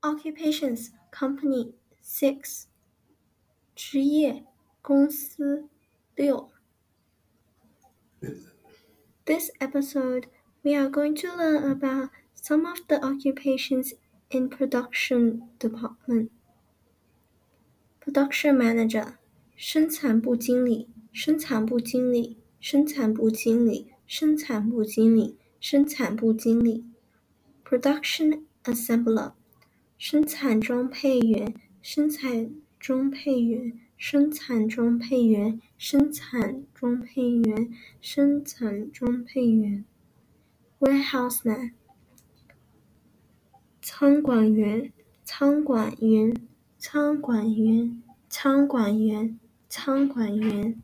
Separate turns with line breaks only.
Occupations Company six 职业公司六 This episode we are going to learn about some of the occupations in production department. Production manager 生产部经理生产部经理生产部经理生产部经理生产部经理 Production assembler 生产装配员，生产装配员，生产装配员，生产装配员，生产装配员。Warehouseman，仓管员，仓管员，仓管员，仓管员，仓管员。